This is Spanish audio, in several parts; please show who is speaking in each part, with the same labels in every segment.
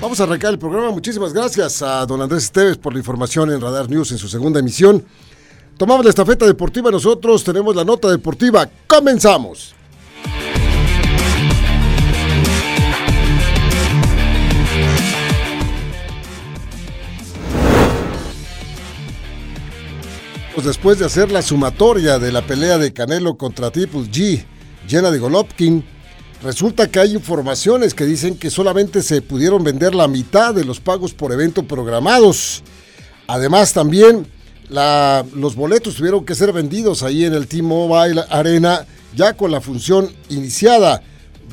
Speaker 1: Vamos a arrancar el programa. Muchísimas gracias a don Andrés Esteves por la información en Radar News en su segunda emisión. Tomamos la estafeta deportiva, nosotros tenemos la nota deportiva. ¡Comenzamos! Pues después de hacer la sumatoria de la pelea de Canelo contra Triple G, llena de Golovkin, Resulta que hay informaciones que dicen que solamente se pudieron vender la mitad de los pagos por evento programados. Además también los boletos tuvieron que ser vendidos ahí en el T-Mobile Arena ya con la función iniciada.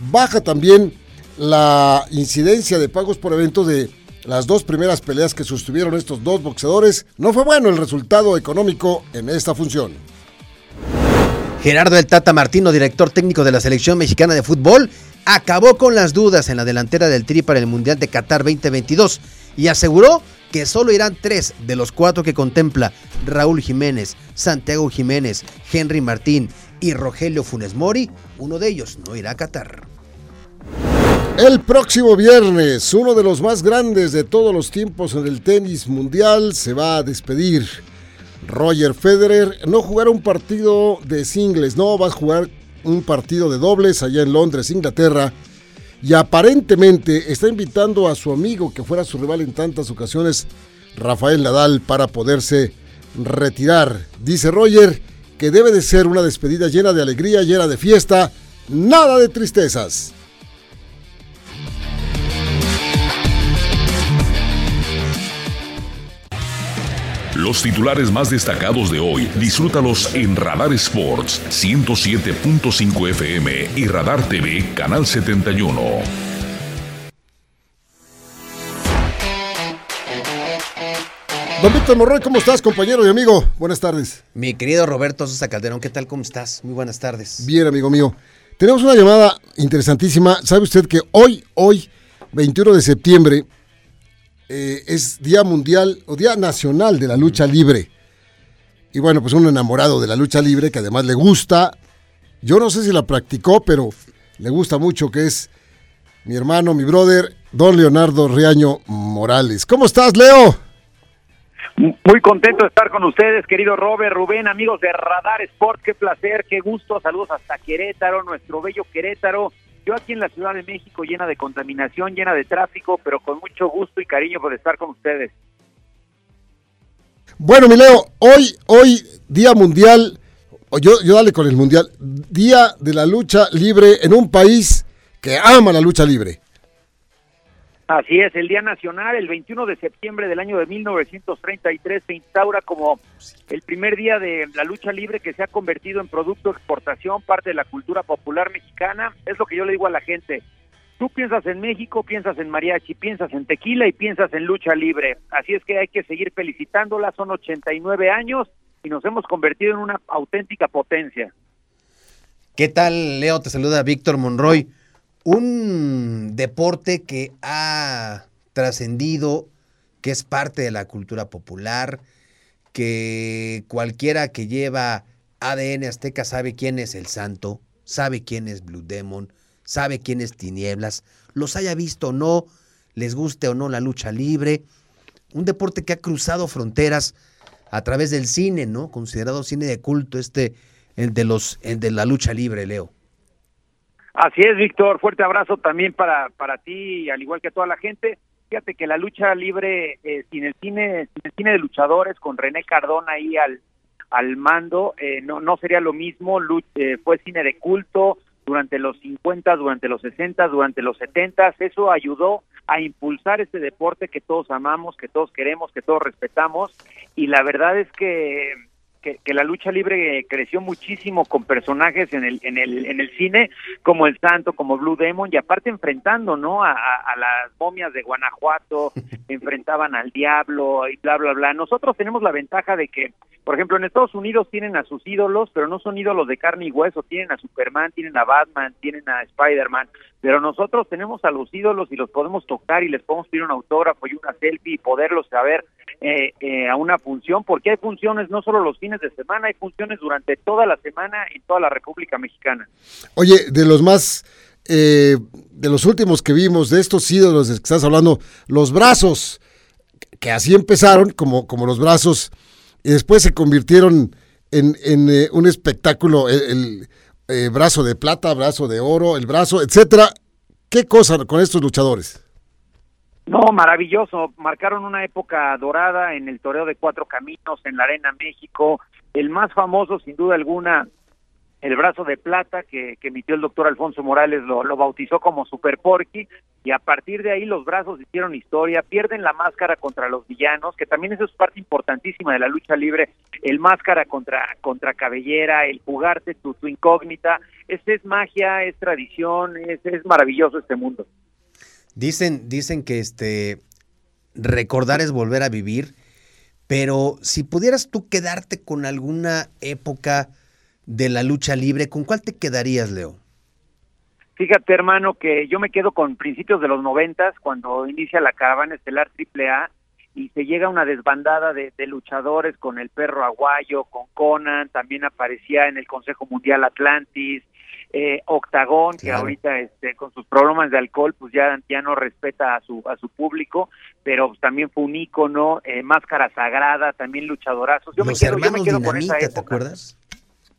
Speaker 1: Baja también la incidencia de pagos por evento de las dos primeras peleas que sostuvieron estos dos boxeadores. No fue bueno el resultado económico en esta función.
Speaker 2: Gerardo El Tata Martino, director técnico de la selección mexicana de fútbol, acabó con las dudas en la delantera del Tri para el Mundial de Qatar 2022 y aseguró que solo irán tres de los cuatro que contempla Raúl Jiménez, Santiago Jiménez, Henry Martín y Rogelio Funes Mori. Uno de ellos no irá a Qatar.
Speaker 1: El próximo viernes, uno de los más grandes de todos los tiempos en el tenis mundial se va a despedir. Roger Federer no jugará un partido de singles, no va a jugar un partido de dobles allá en Londres, Inglaterra. Y aparentemente está invitando a su amigo que fuera su rival en tantas ocasiones, Rafael Nadal, para poderse retirar. Dice Roger que debe de ser una despedida llena de alegría, llena de fiesta, nada de tristezas.
Speaker 3: Los titulares más destacados de hoy, disfrútalos en Radar Sports 107.5 FM y Radar TV Canal 71.
Speaker 1: Don Víctor Morroy, ¿cómo estás, compañero y amigo? Buenas tardes.
Speaker 2: Mi querido Roberto Sosa Calderón, ¿qué tal? ¿Cómo estás? Muy buenas tardes.
Speaker 1: Bien, amigo mío. Tenemos una llamada interesantísima. ¿Sabe usted que hoy, hoy, 21 de septiembre, eh, es Día Mundial o Día Nacional de la Lucha Libre. Y bueno, pues un enamorado de la lucha libre que además le gusta, yo no sé si la practicó, pero le gusta mucho, que es mi hermano, mi brother, don Leonardo Riaño Morales. ¿Cómo estás, Leo?
Speaker 4: Muy contento de estar con ustedes, querido Robert, Rubén, amigos de Radar Sport, qué placer, qué gusto, saludos hasta Querétaro, nuestro bello Querétaro, yo aquí en la Ciudad de México llena de contaminación, llena de tráfico, pero con mucho gusto y cariño por estar con ustedes.
Speaker 1: Bueno, mi Leo, hoy, hoy, Día Mundial, yo, yo dale con el Mundial, Día de la Lucha Libre en un país que ama la lucha libre.
Speaker 4: Así es, el Día Nacional, el 21 de septiembre del año de 1933, se instaura como el primer día de la lucha libre que se ha convertido en producto de exportación, parte de la cultura popular mexicana. Es lo que yo le digo a la gente. Tú piensas en México, piensas en mariachi, piensas en tequila y piensas en lucha libre. Así es que hay que seguir felicitándola. Son 89 años y nos hemos convertido en una auténtica potencia.
Speaker 2: ¿Qué tal, Leo? Te saluda Víctor Monroy un deporte que ha trascendido, que es parte de la cultura popular, que cualquiera que lleva ADN azteca sabe quién es el santo, sabe quién es Blue Demon, sabe quién es Tinieblas, los haya visto o no, les guste o no la lucha libre, un deporte que ha cruzado fronteras a través del cine, ¿no? Considerado cine de culto, este, de los, el de la lucha libre, Leo.
Speaker 4: Así es, Víctor. Fuerte abrazo también para, para ti, al igual que a toda la gente. Fíjate que la lucha libre eh, sin el cine, sin el cine de luchadores, con René Cardona ahí al, al mando, eh, no, no sería lo mismo. Eh, fue cine de culto durante los 50, durante los 60, durante los 70. Eso ayudó a impulsar este deporte que todos amamos, que todos queremos, que todos respetamos. Y la verdad es que que, la lucha libre creció muchísimo con personajes en el, en el, en el cine, como el Santo, como Blue Demon, y aparte enfrentando, ¿no? A, las momias de Guanajuato, enfrentaban al diablo y bla, bla, bla. Nosotros tenemos la ventaja de que, por ejemplo, en Estados Unidos tienen a sus ídolos, pero no son ídolos de carne y hueso, tienen a Superman, tienen a Batman, tienen a Spider-Man, pero nosotros tenemos a los ídolos y los podemos tocar y les podemos pedir un autógrafo y una selfie y poderlos saber eh, eh, a una función, porque hay funciones no solo los fines de semana, hay funciones durante toda la semana en toda la República Mexicana.
Speaker 1: Oye, de los más, eh, de los últimos que vimos, de estos ídolos de que estás hablando, los brazos, que así empezaron, como, como los brazos, y después se convirtieron en, en un espectáculo, el, brazo de plata, brazo de oro, el brazo, etcétera. ¿Qué cosa con estos luchadores?
Speaker 4: No, maravilloso. Marcaron una época dorada en el toreo de cuatro caminos en la Arena México. El más famoso, sin duda alguna, el brazo de plata que, emitió el doctor Alfonso Morales lo, bautizó como Super Porky y a partir de ahí los brazos hicieron historia, pierden la máscara contra los villanos, que también eso es parte importantísima de la lucha libre, el máscara contra, contra cabellera, el jugarte tu, incógnita, esta es magia, es tradición, es, es maravilloso este mundo.
Speaker 2: Dicen, dicen que este recordar es volver a vivir, pero si pudieras tú quedarte con alguna época de la lucha libre, ¿con cuál te quedarías, Leo?
Speaker 4: Fíjate, hermano, que yo me quedo con principios de los noventas, cuando inicia la caravana estelar AAA y se llega una desbandada de, de, luchadores con el perro aguayo, con Conan, también aparecía en el Consejo Mundial Atlantis, eh, Octagón, que ahorita este, con sus problemas de alcohol, pues ya, ya no respeta a su, a su público, pero también fue un ícono, eh, Máscara Sagrada, también luchadorazos.
Speaker 2: Yo Los me quedo, hermanos yo me Dinamita, ¿te acuerdas?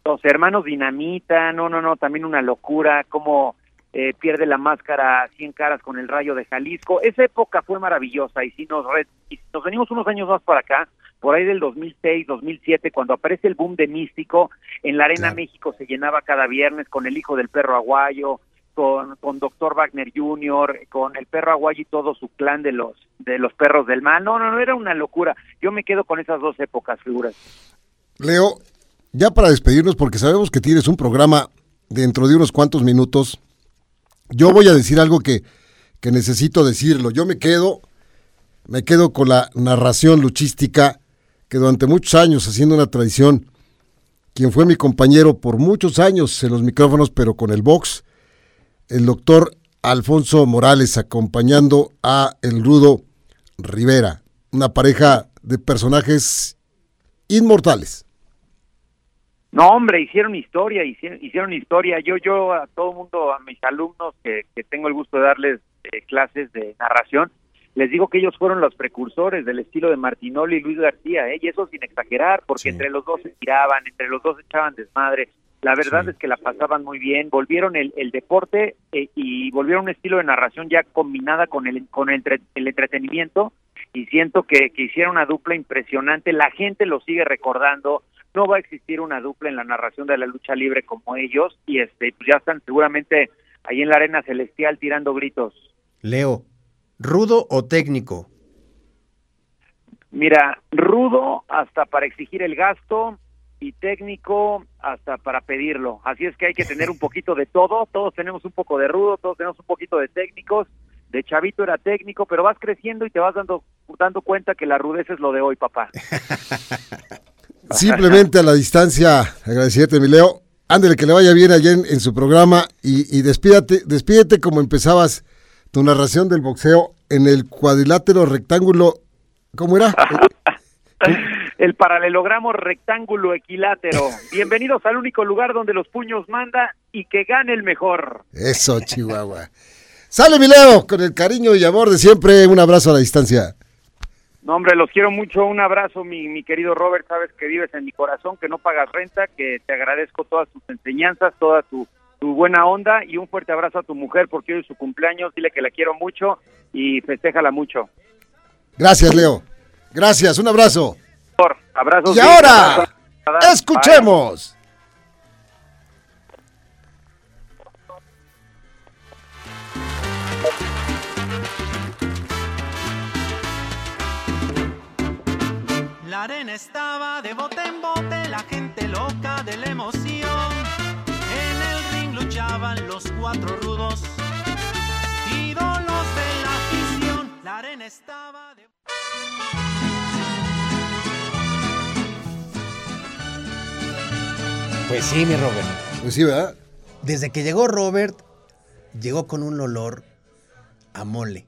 Speaker 4: Los hermanos Dinamita, no, no, no, también una locura, como eh, pierde la máscara 100 caras con el rayo de Jalisco. Esa época fue maravillosa y si nos, y nos venimos unos años más para acá, por ahí del 2006, 2007, cuando aparece el boom de Místico, en la Arena México se llenaba cada viernes con el hijo del perro aguayo, con, con Doctor Wagner Jr., con el perro aguayo y todo su clan de los, de los perros del mal. No, no, no, era una locura. Yo me quedo con esas dos épocas, figuras.
Speaker 1: Leo, ya para despedirnos, porque sabemos que tienes un programa dentro de unos cuantos minutos, yo voy a decir algo que, que necesito decirlo. Yo me quedo, me quedo con la narración luchística que durante muchos años, haciendo una tradición, quien fue mi compañero por muchos años en los micrófonos, pero con el box, el doctor Alfonso Morales, acompañando a el rudo Rivera, una pareja de personajes inmortales.
Speaker 4: No, hombre, hicieron historia, hicieron, hicieron historia. Yo, yo a todo mundo, a mis alumnos que, que tengo el gusto de darles eh, clases de narración, les digo que ellos fueron los precursores del estilo de Martinoli y Luis García, ¿eh? y eso sin exagerar, porque entre los dos se tiraban, entre los dos echaban desmadre. La verdad es que la pasaban muy bien, volvieron el, el deporte eh, y volvieron un estilo de narración ya combinada con el, con el, entretenimiento y siento que, que hicieron una dupla impresionante, la gente lo sigue recordando, no va a existir una dupla en la narración de la lucha libre como ellos y este pues ya están seguramente ahí en la arena celestial tirando gritos.
Speaker 2: Leo, ¿Rudo o técnico?
Speaker 4: Mira, rudo hasta para exigir el gasto y técnico hasta para pedirlo. Así es que hay que tener un poquito de todo. Todos tenemos un poco de rudo, todos tenemos un poquito de técnicos. De chavito era técnico, pero vas creciendo y te vas dando, dando cuenta que la rudeza es lo de hoy, papá.
Speaker 1: Simplemente a la distancia, agradecerte, mi Leo. Ándale, que le vaya bien allá en, su programa y, y despídate, despídete como empezabas tu narración del boxeo en el cuadrilátero rectángulo, ¿cómo era?
Speaker 4: el paralelogramo rectángulo equilátero. Bienvenidos al único lugar donde los puños manda y que gane el mejor.
Speaker 1: Eso, Chihuahua. Sale mi Leo, con el cariño y amor de siempre, un abrazo a la distancia.
Speaker 4: No, hombre, los quiero mucho. Un abrazo, mi, mi querido Robert. Sabes que vives en mi corazón, que no pagas renta, que te agradezco todas tus enseñanzas, toda tu tu buena onda y un fuerte abrazo a tu mujer porque hoy es su cumpleaños. Dile que la quiero mucho y festéjala mucho.
Speaker 1: Gracias, Leo. Gracias, un abrazo.
Speaker 4: Abrazos.
Speaker 1: Y ahora, escuchemos.
Speaker 5: La arena estaba de bote en bote, la gente loca de la emoción. En el ring luchaban los cuatro rudos, ídolos de la afición. La arena estaba de...
Speaker 2: Pues sí, mi Robert.
Speaker 1: Pues sí, ¿verdad?
Speaker 2: Desde que llegó Robert, llegó con un olor a mole.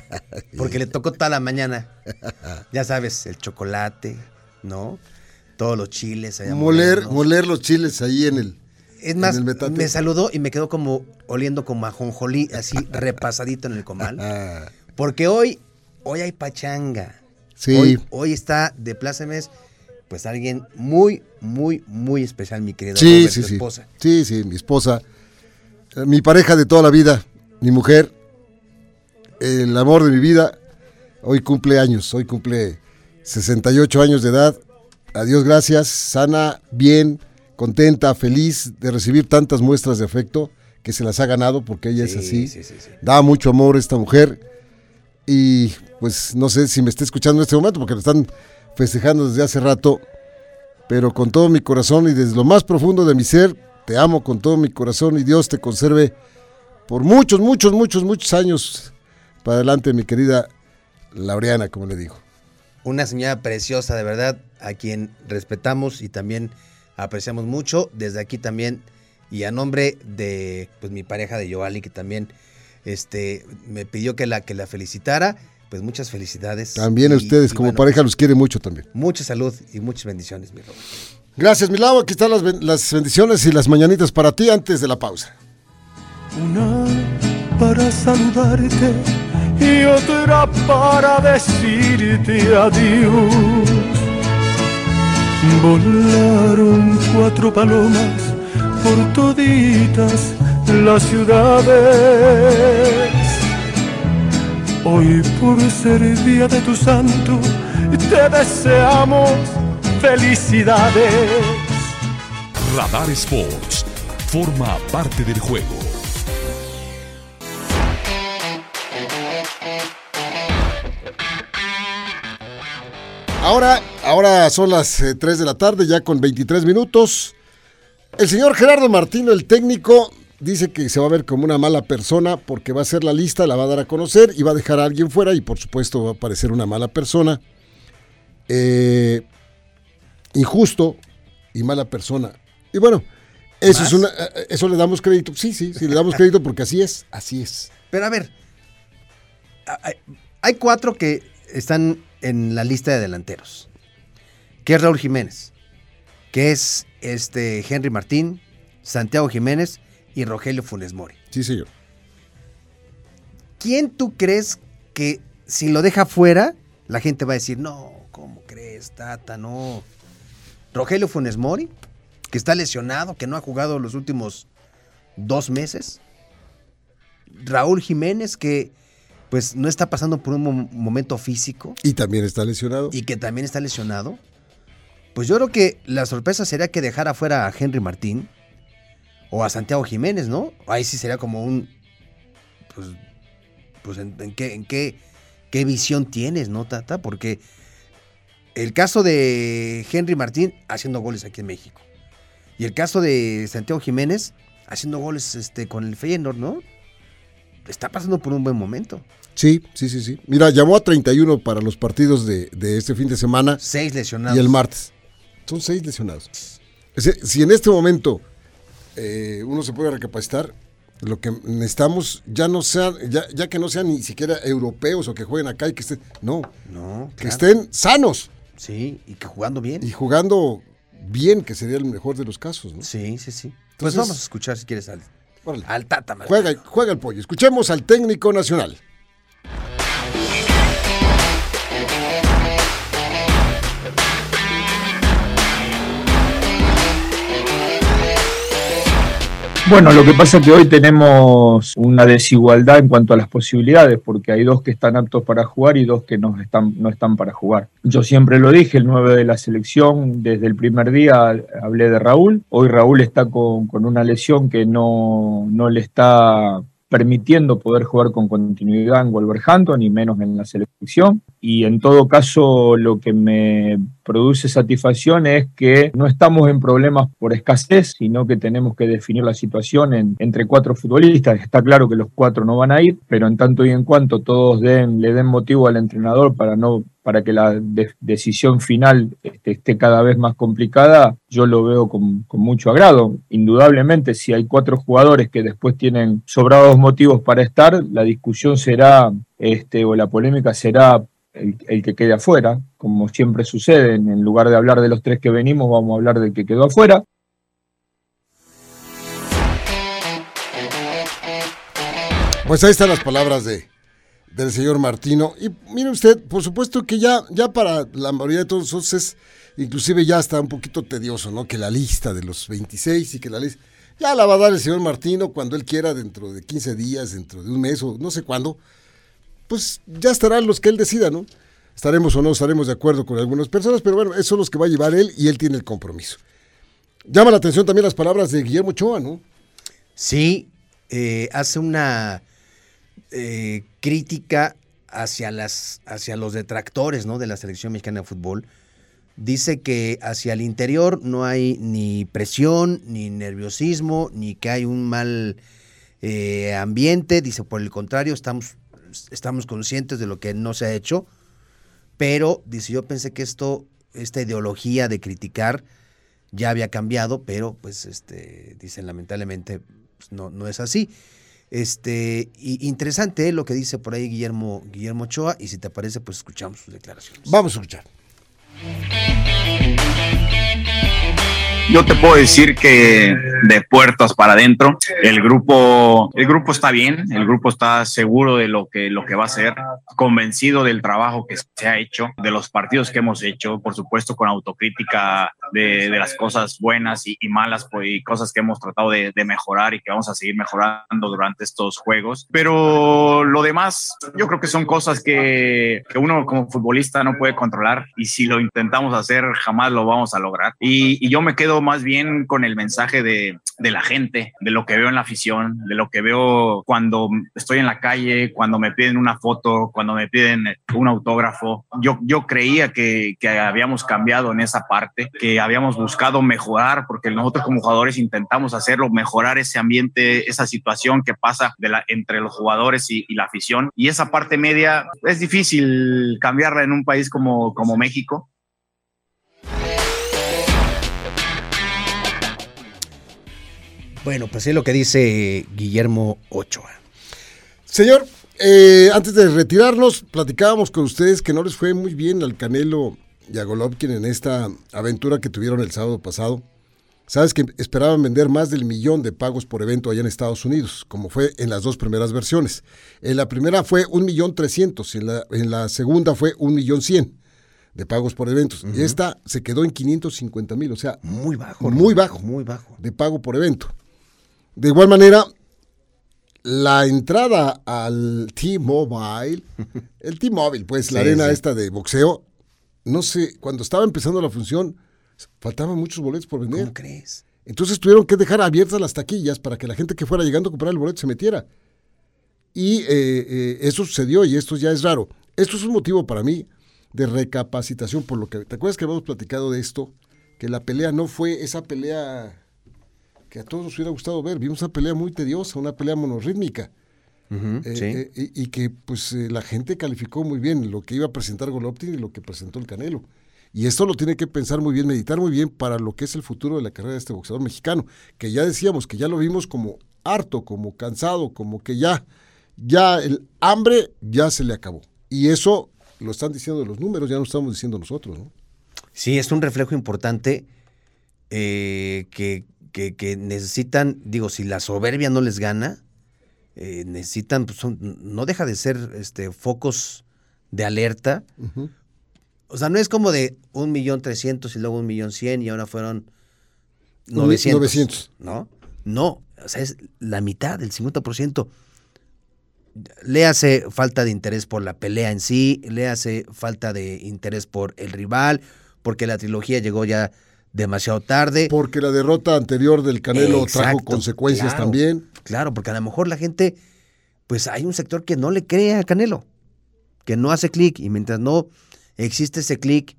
Speaker 2: Porque le tocó toda la mañana. Ya sabes, el chocolate, ¿no? Todos los chiles. allá
Speaker 1: Moler, moler los chiles ahí en el.
Speaker 2: Es más,
Speaker 1: en el metate.
Speaker 2: me saludó y me quedó como oliendo como a jonjolí, así repasadito en el comal. Porque hoy, hoy hay pachanga.
Speaker 1: Sí.
Speaker 2: Hoy, hoy está de plácemes, pues alguien muy, muy, muy especial, mi querido
Speaker 1: sí,
Speaker 2: Robert,
Speaker 1: sí,
Speaker 2: tu
Speaker 1: sí.
Speaker 2: esposa.
Speaker 1: Sí, sí, mi esposa. eh, Mi pareja de toda la vida, mi mujer, el amor de mi vida, hoy cumple años, hoy cumple 68 años de edad. Adiós, gracias, sana, bien, contenta, feliz de recibir tantas muestras de afecto que se las ha ganado porque ella es
Speaker 2: Sí,
Speaker 1: así.
Speaker 2: sí, sí, sí.
Speaker 1: Da mucho amor esta mujer y pues no sé si me está escuchando en este momento porque lo están festejando desde hace rato, pero con todo mi corazón y desde lo más profundo de mi ser, te amo con todo mi corazón y Dios te conserve por muchos, muchos, muchos, muchos años para adelante, mi querida Laureana, como le digo.
Speaker 2: Una señora preciosa, de verdad, a quien respetamos y también apreciamos mucho. Desde aquí también, y a nombre de pues, mi pareja de Joali, que también este, me pidió que la, que la felicitara, pues muchas felicidades.
Speaker 1: También a ustedes
Speaker 2: y
Speaker 1: como
Speaker 2: bueno,
Speaker 1: pareja los quiere mucho también.
Speaker 2: Mucha salud y muchas bendiciones, mi Robert.
Speaker 1: Gracias, mi Lau. Aquí están las, las bendiciones y las mañanitas para ti antes de la pausa.
Speaker 6: Una para saludarte y otra para decirte adiós. Volaron cuatro palomas por toditas las ciudades. Hoy por ser día de tu santo, te deseamos felicidades.
Speaker 3: Radar Sports forma parte del juego.
Speaker 1: Ahora, ahora son las eh, 3 de la tarde, ya con 23 minutos. El señor Gerardo Martino, el técnico, dice que se va a ver como una mala persona porque va a hacer la lista, la va a dar a conocer y va a dejar a alguien fuera y por supuesto va a parecer una mala persona. Eh, injusto y mala persona. Y bueno, eso
Speaker 2: ¿Más?
Speaker 1: es una, eh, eso le damos crédito. Sí, sí, sí, le damos crédito porque así es, así es.
Speaker 2: Pero a ver, hay cuatro que están en la lista de delanteros. Que es Raúl Jiménez, que es este Henry Martín, Santiago Jiménez y Rogelio Funes Mori.
Speaker 1: Sí, señor.
Speaker 2: ¿Quién tú crees que si lo deja fuera, la gente va a decir, no, ¿cómo crees, Tata? No. Rogelio Funes Mori, que está lesionado, que no ha jugado los últimos dos meses. Raúl Jiménez, que pues no está pasando por un mo- momento físico
Speaker 1: Y también está lesionado.
Speaker 2: y que también está lesionado. Pues yo creo que la sorpresa sería que dejara fuera a Henry Martín o a Santiago Jiménez, ¿no? Ahí sí sería como un. Pues, pues en, en qué, en qué, qué visión tienes, ¿no, Tata? Porque el caso de Henry Martín haciendo goles aquí en México. Y el caso de Santiago Jiménez haciendo goles este, con el Feyenoord, ¿no? Está pasando por un buen momento.
Speaker 1: Sí, sí, sí, sí. Mira, llamó a 31 para los partidos de, de este fin de semana
Speaker 2: Seis lesionados.
Speaker 1: y el martes. Son seis lesionados. Si en este momento eh, uno se puede recapacitar, lo que necesitamos ya no sean, ya, ya que no sean ni siquiera europeos o que jueguen acá y que estén, no,
Speaker 2: No,
Speaker 1: que
Speaker 2: claro.
Speaker 1: estén sanos
Speaker 2: Sí, y que jugando bien.
Speaker 1: y jugando bien, que sería el mejor de los casos, ¿no?
Speaker 2: Sí, sí, sí. Pues
Speaker 1: Entonces-
Speaker 2: vamos a escuchar si quieres al,
Speaker 1: Órale.
Speaker 2: al Tata. Martino.
Speaker 1: Juega, juega el pollo. Escuchemos al técnico nacional.
Speaker 7: Bueno, lo que pasa es que hoy tenemos una desigualdad en cuanto a las posibilidades, porque hay dos que están aptos para jugar y dos que no están, no están para jugar. Yo siempre lo dije, el 9 de la selección, desde el primer día hablé de Raúl. Hoy Raúl está con, con una lesión que no, no le está permitiendo poder jugar con continuidad en Wolverhampton y menos en la selección. Y en todo caso lo que me produce satisfacción es que no estamos en problemas por escasez, sino que tenemos que definir la situación entre cuatro futbolistas. Está claro que los cuatro no van a ir, pero en tanto y en cuanto todos le den motivo al entrenador para no para que la decisión final este, esté cada vez más complicada, yo lo veo con, con, mucho agrado. Indudablemente, si hay cuatro jugadores que después tienen sobrados motivos para estar, la discusión será, este, o la polémica será el, que quede afuera, como siempre sucede, en lugar de hablar de los tres que venimos, vamos a hablar del que quedó afuera.
Speaker 1: Pues ahí están las palabras de, del señor Martino. Y mire usted, por supuesto que ya, ya para la mayoría de todos nosotros es, inclusive ya está un poquito tedioso, ¿no? Que la lista de los 26 y que la lista... Ya la va a dar el señor Martino cuando él quiera, dentro de 15 días, dentro de un mes o no sé cuándo pues ya estarán los que él decida, ¿no? Estaremos o no estaremos de acuerdo con algunas personas, pero bueno, esos son los que va a llevar él y él tiene el compromiso. Llama la atención también las palabras de Guillermo Ochoa, ¿no?
Speaker 2: Sí, eh, hace una eh, crítica hacia, las, hacia los detractores ¿no? de la selección mexicana de fútbol. Dice que hacia el interior no hay ni presión, ni nerviosismo, ni que hay un mal eh, ambiente. Dice, por el contrario, estamos estamos conscientes de lo que no se ha hecho, pero dice, yo pensé que esto, esta ideología de criticar ya había cambiado, pero pues este, dicen lamentablemente pues, no, no es así. Este, y interesante lo que dice por ahí Guillermo, Guillermo Ochoa, y si te parece, pues escuchamos sus declaraciones.
Speaker 1: Vamos a escuchar.
Speaker 8: Yo te puedo decir que de puertas para adentro, el grupo, el grupo está bien, el grupo está seguro de lo que, lo que va a hacer, convencido del trabajo que se ha hecho, de los partidos que hemos hecho, por supuesto con autocrítica de, de las cosas buenas y, malas pues, y cosas que hemos tratado de, de, mejorar y que vamos a seguir mejorando durante estos juegos. Pero lo demás, yo creo que son cosas que, que uno como futbolista no puede controlar y si lo intentamos hacer jamás lo vamos a lograr. y, y yo me quedo más bien con el mensaje de, de, la gente, de lo que veo en la afición, de lo que veo cuando estoy en la calle, cuando me piden una foto, cuando me piden un autógrafo. Yo, yo creía que, que habíamos cambiado en esa parte, que habíamos buscado mejorar, porque nosotros como jugadores intentamos hacerlo, mejorar ese ambiente, esa situación que pasa de la, entre los jugadores y, y la afición. Y esa parte media es difícil cambiarla en un país como, como México,
Speaker 2: Bueno, pues es lo que dice Guillermo Ochoa.
Speaker 1: Señor, eh, antes de retirarnos, platicábamos con ustedes que no les fue muy bien al Canelo y a Golovkin en esta aventura que tuvieron el sábado pasado. Sabes que esperaban vender más del millón de pagos por evento allá en Estados Unidos, como fue en las dos primeras versiones. En la primera fue un millón trescientos, en la, en la segunda fue un millón cien de pagos por eventos. Y esta se quedó en 550 mil, o sea,
Speaker 2: muy bajo.
Speaker 1: Muy bajo.
Speaker 2: Muy bajo.
Speaker 1: De pago por evento. De igual manera, la entrada al T-Mobile, el T-Mobile, pues la arena esta de boxeo, no sé, cuando estaba empezando la función, faltaban muchos boletos por vender.
Speaker 2: ¿Cómo crees?
Speaker 1: Entonces tuvieron que dejar abiertas las taquillas para que la gente que fuera llegando a comprar el boleto se metiera. Y eh, eh, eso sucedió y esto ya es raro. Esto es un motivo para mí de recapacitación por lo que... ¿Te acuerdas que habíamos platicado de esto? Que la pelea no fue esa pelea que a todos nos hubiera gustado ver. Vimos una pelea muy tediosa, una pelea monorrítmica. eh, eh, y, y, que pues eh, la gente calificó muy bien lo que iba a presentar Golovkin y lo que presentó el Canelo. Y esto lo tiene que pensar muy bien, meditar muy bien para lo que es el futuro de la carrera de este boxeador mexicano, que ya decíamos que ya lo vimos como harto, como cansado, como que ya, ya el hambre ya se le acabó. Y eso lo están diciendo los números, ya no estamos diciendo nosotros, ¿no?
Speaker 2: Sí, es un reflejo importante eh, que, que, que, necesitan, digo, si la soberbia no les gana, eh, necesitan, pues son, no deja de ser este, focos de alerta. Uh -huh. O sea, no es como de un millón trescientos y luego un millón cien y ahora fueron 900.
Speaker 1: 900.
Speaker 2: ¿No? No, o sea, es la mitad, el 50%. Le hace falta de interés por la pelea en sí, le hace falta de interés por el rival, porque la trilogía llegó ya demasiado tarde.
Speaker 1: Porque la derrota anterior del Canelo Exacto, trajo consecuencias
Speaker 2: claro,
Speaker 1: también.
Speaker 2: Claro, porque a lo mejor la gente, pues hay un sector que no le cree a Canelo. que no hace clic y mientras no existe ese clic,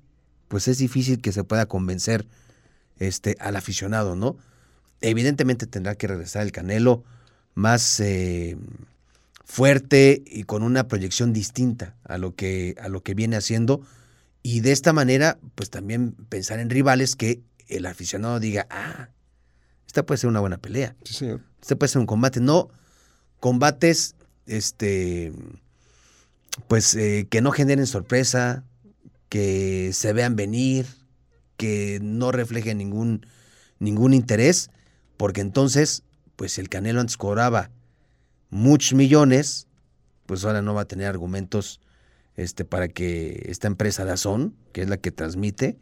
Speaker 2: pues es difícil que se pueda convencer este, al aficionado, ¿no? Evidentemente tendrá que regresar el Canelo más eh, fuerte y con una proyección distinta a lo que a lo que viene haciendo y de esta manera pues también pensar en rivales que el aficionado diga ah esta puede ser una buena pelea
Speaker 1: Sí, señor.
Speaker 2: este puede ser un combate no combates este pues eh, que no generen sorpresa que se vean venir que no reflejen ningún ningún interés porque entonces pues el Canelo antes cobraba muchos millones, pues ahora no va a tener argumentos este, para que esta empresa Dazón, que es la que transmite,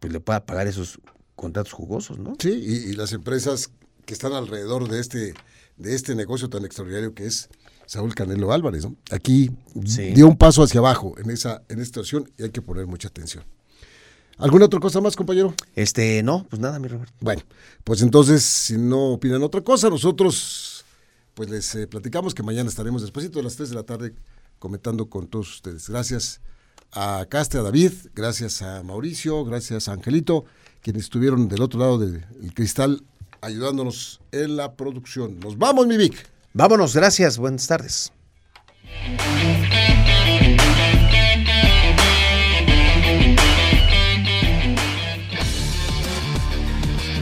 Speaker 2: pues le pueda pagar esos contratos jugosos, ¿no?
Speaker 1: Sí, y, y las empresas que están alrededor de este, de este negocio tan extraordinario que es Saúl Canelo Álvarez, ¿no? Aquí
Speaker 2: Sí.
Speaker 1: dio un paso hacia abajo en esa, en esta situación y hay que poner mucha atención. ¿Alguna otra cosa más, compañero?
Speaker 2: Este, no, pues nada, mi Roberto.
Speaker 1: Bueno, pues entonces, si no opinan otra cosa, nosotros pues les eh, platicamos que mañana estaremos después de las 3 de la tarde comentando con todos ustedes. Gracias a Caste, a David, gracias a Mauricio, gracias a Angelito, quienes estuvieron del otro lado del cristal ayudándonos en la producción. Nos vamos, mi Vic.
Speaker 2: Vámonos, gracias, buenas tardes.